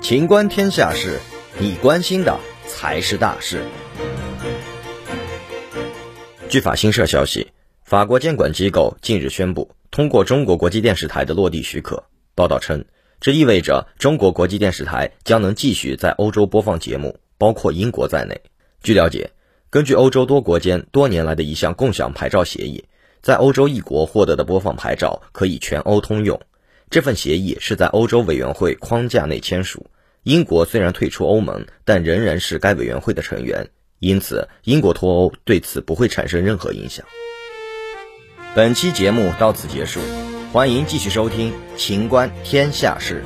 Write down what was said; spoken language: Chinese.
情观天下事，你关心的才是大事。据法新社消息，法国监管机构近日宣布通过中国国际电视台的落地许可。报道称，这意味着中国国际电视台将能继续在欧洲播放节目，包括英国在内。据了解，根据欧洲多国间多年来的一项共享牌照协议，在欧洲一国获得的播放牌照可以全欧通用。这份协议是在欧洲委员会框架内签署。英国虽然退出欧盟，但仍然是该委员会的成员，因此英国脱欧对此不会产生任何影响。本期节目到此结束，欢迎继续收听《秦观天下事》。